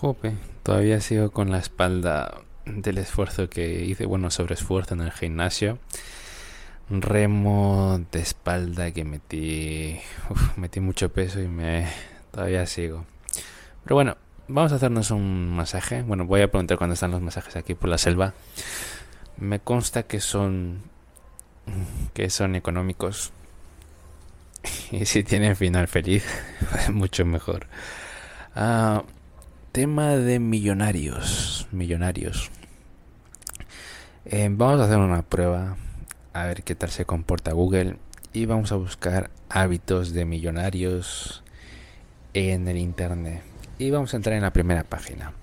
Jope, todavía sigo con la espalda del esfuerzo que hice, bueno, sobre esfuerzo en el gimnasio. Remo de espalda que metí, metí mucho peso y me todavía sigo. Pero bueno, vamos a hacernos un masaje. Bueno, voy a preguntar cuándo están los masajes aquí por la selva. Me consta que son que son económicos y si tienen final feliz, mucho mejor. Ah, tema de millonarios, millonarios. Eh, vamos a hacer una prueba a ver qué tal se comporta Google y vamos a buscar hábitos de millonarios en el internet y vamos a entrar en la primera página.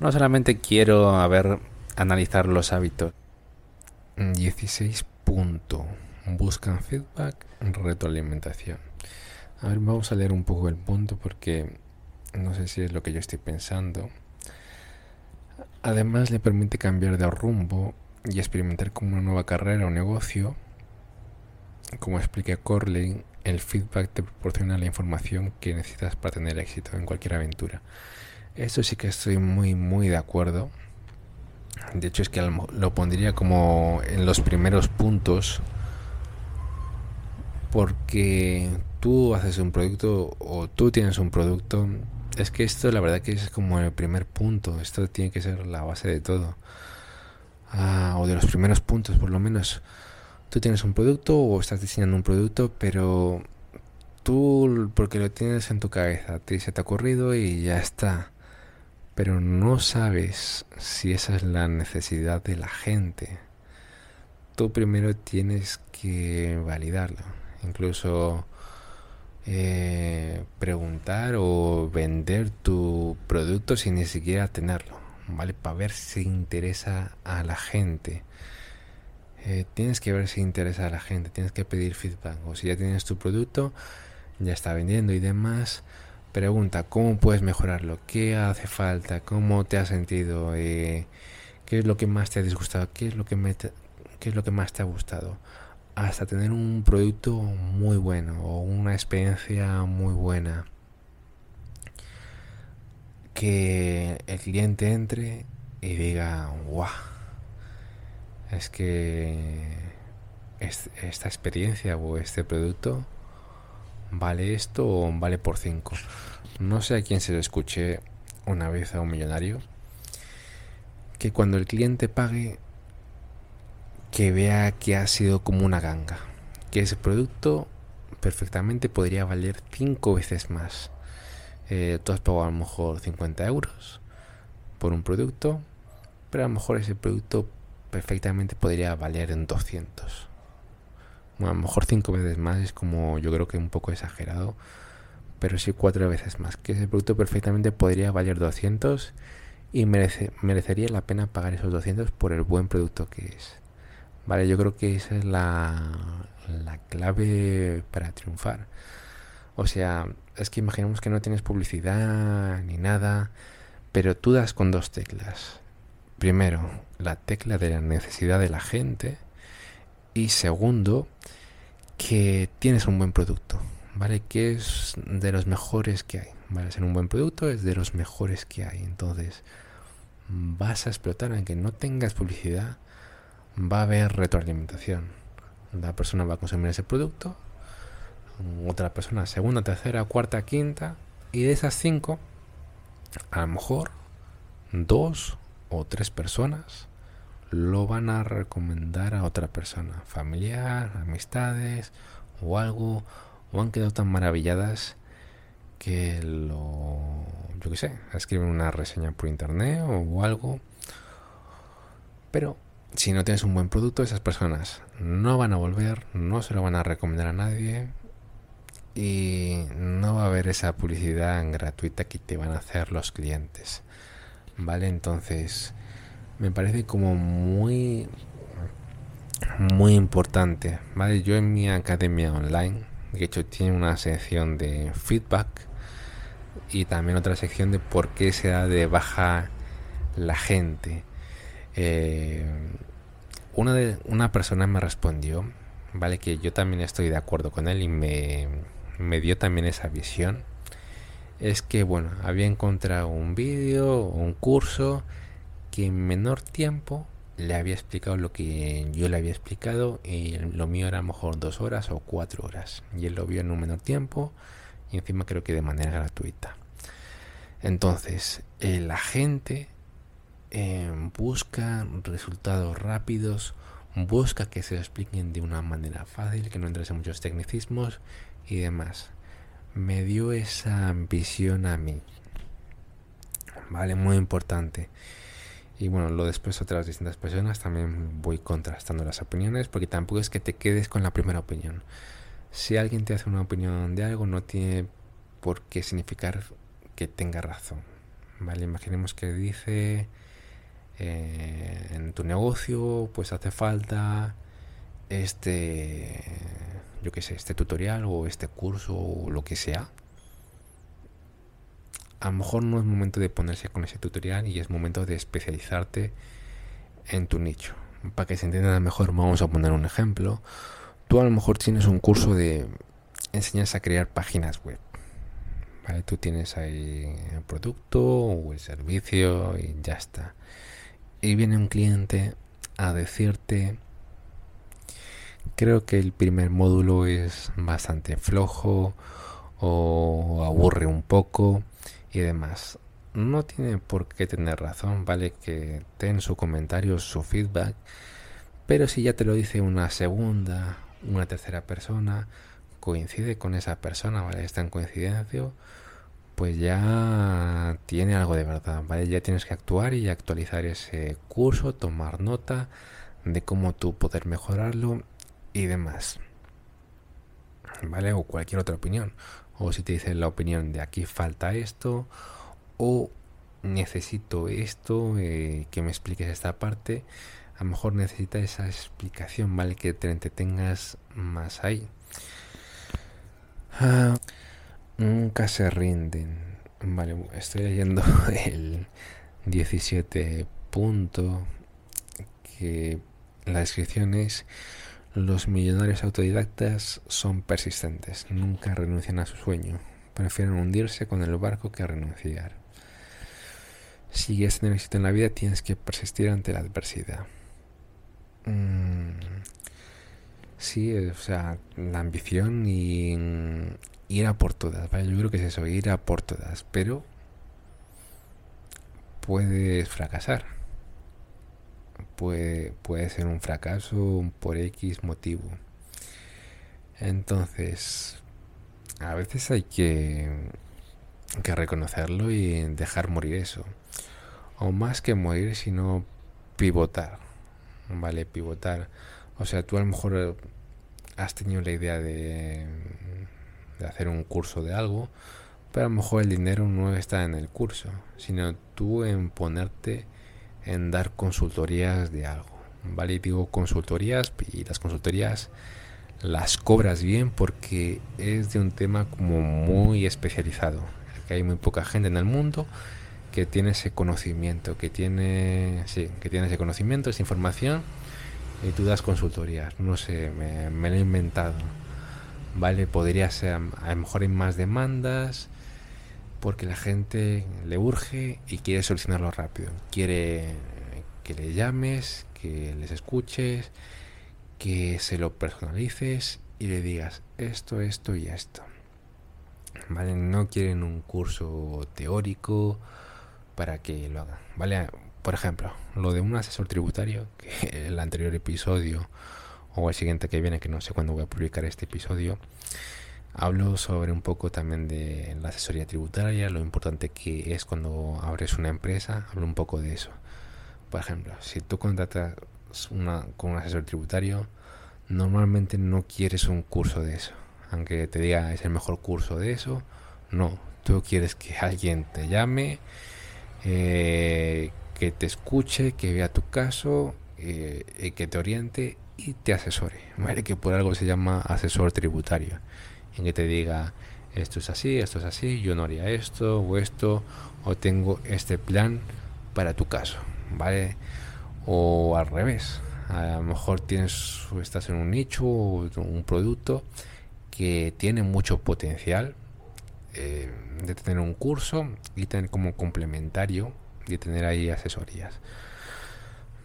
No solamente quiero a ver analizar los hábitos. 16 punto. Buscan feedback, retroalimentación. A ver, vamos a leer un poco el punto porque no sé si es lo que yo estoy pensando. Además le permite cambiar de rumbo y experimentar como una nueva carrera o negocio. Como explica Corley, el feedback te proporciona la información que necesitas para tener éxito en cualquier aventura. Esto sí que estoy muy, muy de acuerdo. De hecho es que lo pondría como en los primeros puntos porque tú haces un producto o tú tienes un producto es que esto la verdad que es como el primer punto, esto tiene que ser la base de todo. Ah, o de los primeros puntos por lo menos. Tú tienes un producto o estás diseñando un producto, pero tú porque lo tienes en tu cabeza, te, se te ha ocurrido y ya está. Pero no sabes si esa es la necesidad de la gente. Tú primero tienes que validarlo. Incluso eh, preguntar o vender tu producto sin ni siquiera tenerlo, ¿vale? Para ver si interesa a la gente. Eh, tienes que ver si interesa a la gente, tienes que pedir feedback. O si ya tienes tu producto, ya está vendiendo y demás, pregunta cómo puedes mejorarlo, qué hace falta, cómo te has sentido, eh, qué es lo que más te ha disgustado, qué es lo que, qué es lo que más te ha gustado hasta tener un producto muy bueno o una experiencia muy buena. Que el cliente entre y diga, wow, es que esta experiencia o este producto vale esto o vale por 5. No sé a quién se lo escuché una vez a un millonario que cuando el cliente pague que vea que ha sido como una ganga, que ese producto perfectamente podría valer cinco veces más. Eh, tú has pagado a lo mejor 50 euros por un producto, pero a lo mejor ese producto perfectamente podría valer en 200. Bueno, a lo mejor cinco veces más es como yo creo que un poco exagerado, pero sí cuatro veces más. Que ese producto perfectamente podría valer 200 y merece, merecería la pena pagar esos 200 por el buen producto que es. Vale, yo creo que esa es la, la clave para triunfar. O sea, es que imaginemos que no tienes publicidad ni nada, pero tú das con dos teclas. Primero, la tecla de la necesidad de la gente y segundo, que tienes un buen producto, ¿vale? Que es de los mejores que hay, ¿vale? Ser un buen producto es de los mejores que hay. Entonces, vas a explotar aunque no tengas publicidad, va a haber retroalimentación. La persona va a consumir ese producto, otra persona segunda, tercera, cuarta, quinta, y de esas cinco, a lo mejor dos o tres personas lo van a recomendar a otra persona, familiar, amistades o algo, o han quedado tan maravilladas que lo, yo qué sé, escriben una reseña por internet o algo, pero si no tienes un buen producto, esas personas no van a volver, no se lo van a recomendar a nadie y no va a haber esa publicidad gratuita que te van a hacer los clientes. ¿Vale? Entonces, me parece como muy muy importante, ¿vale? Yo en mi academia online, de hecho tiene una sección de feedback y también otra sección de por qué se da de baja la gente. Eh, una, una persona me respondió, vale, que yo también estoy de acuerdo con él y me, me dio también esa visión. es que, bueno, había encontrado un vídeo un curso que en menor tiempo le había explicado lo que yo le había explicado y lo mío era a lo mejor dos horas o cuatro horas y él lo vio en un menor tiempo y encima creo que de manera gratuita. Entonces, eh, la gente eh, busca resultados rápidos, busca que se expliquen de una manera fácil, que no entres en muchos tecnicismos y demás. Me dio esa ambición a mí. Vale, muy importante. Y bueno, lo después otras distintas personas también voy contrastando las opiniones porque tampoco es que te quedes con la primera opinión. Si alguien te hace una opinión de algo no tiene por qué significar que tenga razón. Vale, imaginemos que dice eh, en tu negocio pues hace falta este yo qué sé, este tutorial o este curso o lo que sea. A lo mejor no es momento de ponerse con ese tutorial y es momento de especializarte en tu nicho. Para que se entienda mejor, vamos a poner un ejemplo. Tú a lo mejor tienes un curso de enseñas a crear páginas web. ¿Vale? Tú tienes ahí el producto o el servicio y ya está y viene un cliente a decirte creo que el primer módulo es bastante flojo o aburre un poco y demás. No tiene por qué tener razón, vale que ten su comentario, su feedback, pero si ya te lo dice una segunda, una tercera persona, coincide con esa persona, vale, está en coincidencia, pues ya tiene algo de verdad, ¿vale? Ya tienes que actuar y actualizar ese curso, tomar nota de cómo tú poder mejorarlo y demás. ¿Vale? O cualquier otra opinión. O si te dicen la opinión de aquí falta esto o necesito esto, eh, que me expliques esta parte, a lo mejor necesita esa explicación, ¿vale? Que te entretengas más ahí. Ah, Nunca se rinden. Vale, estoy leyendo el 17 punto que la descripción es los millonarios autodidactas son persistentes, nunca renuncian a su sueño, prefieren hundirse con el barco que renunciar. Si quieres tener éxito en la vida tienes que persistir ante la adversidad. Mm, sí, o sea, la ambición y ir a por todas, ¿vale? Yo creo que es eso, ir a por todas, pero puedes fracasar. Puede, puede ser un fracaso por X motivo. Entonces, a veces hay que, que reconocerlo y dejar morir eso. O más que morir, sino pivotar. ¿Vale? Pivotar. O sea, tú a lo mejor has tenido la idea de de hacer un curso de algo, pero a lo mejor el dinero no está en el curso, sino tú en ponerte en dar consultorías de algo. ¿Vale? Digo consultorías y las consultorías las cobras bien porque es de un tema como muy especializado. Que hay muy poca gente en el mundo que tiene ese conocimiento, que tiene, sí, que tiene ese conocimiento, esa información y tú das consultorías. No sé, me, me lo he inventado. ¿Vale? Podría ser, a lo mejor hay más demandas porque la gente le urge y quiere solucionarlo rápido. Quiere que le llames, que les escuches, que se lo personalices y le digas esto, esto y esto. ¿Vale? No quieren un curso teórico para que lo hagan. ¿Vale? Por ejemplo, lo de un asesor tributario, que el anterior episodio o el siguiente que viene, que no sé cuándo voy a publicar este episodio, hablo sobre un poco también de la asesoría tributaria, lo importante que es cuando abres una empresa, hablo un poco de eso. Por ejemplo, si tú contratas una, con un asesor tributario, normalmente no quieres un curso de eso. Aunque te diga es el mejor curso de eso, no. Tú quieres que alguien te llame, eh, que te escuche, que vea tu caso, eh, y que te oriente y te asesore, ¿vale? Que por algo se llama asesor tributario, en que te diga esto es así, esto es así, yo no haría esto o esto, o tengo este plan para tu caso, ¿vale? O al revés, a lo mejor tienes, estás en un nicho o un producto que tiene mucho potencial, eh, de tener un curso y tener como complementario y tener ahí asesorías.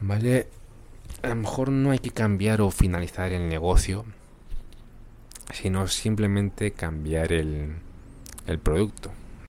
¿Vale? A lo mejor no hay que cambiar o finalizar el negocio, sino simplemente cambiar el, el producto.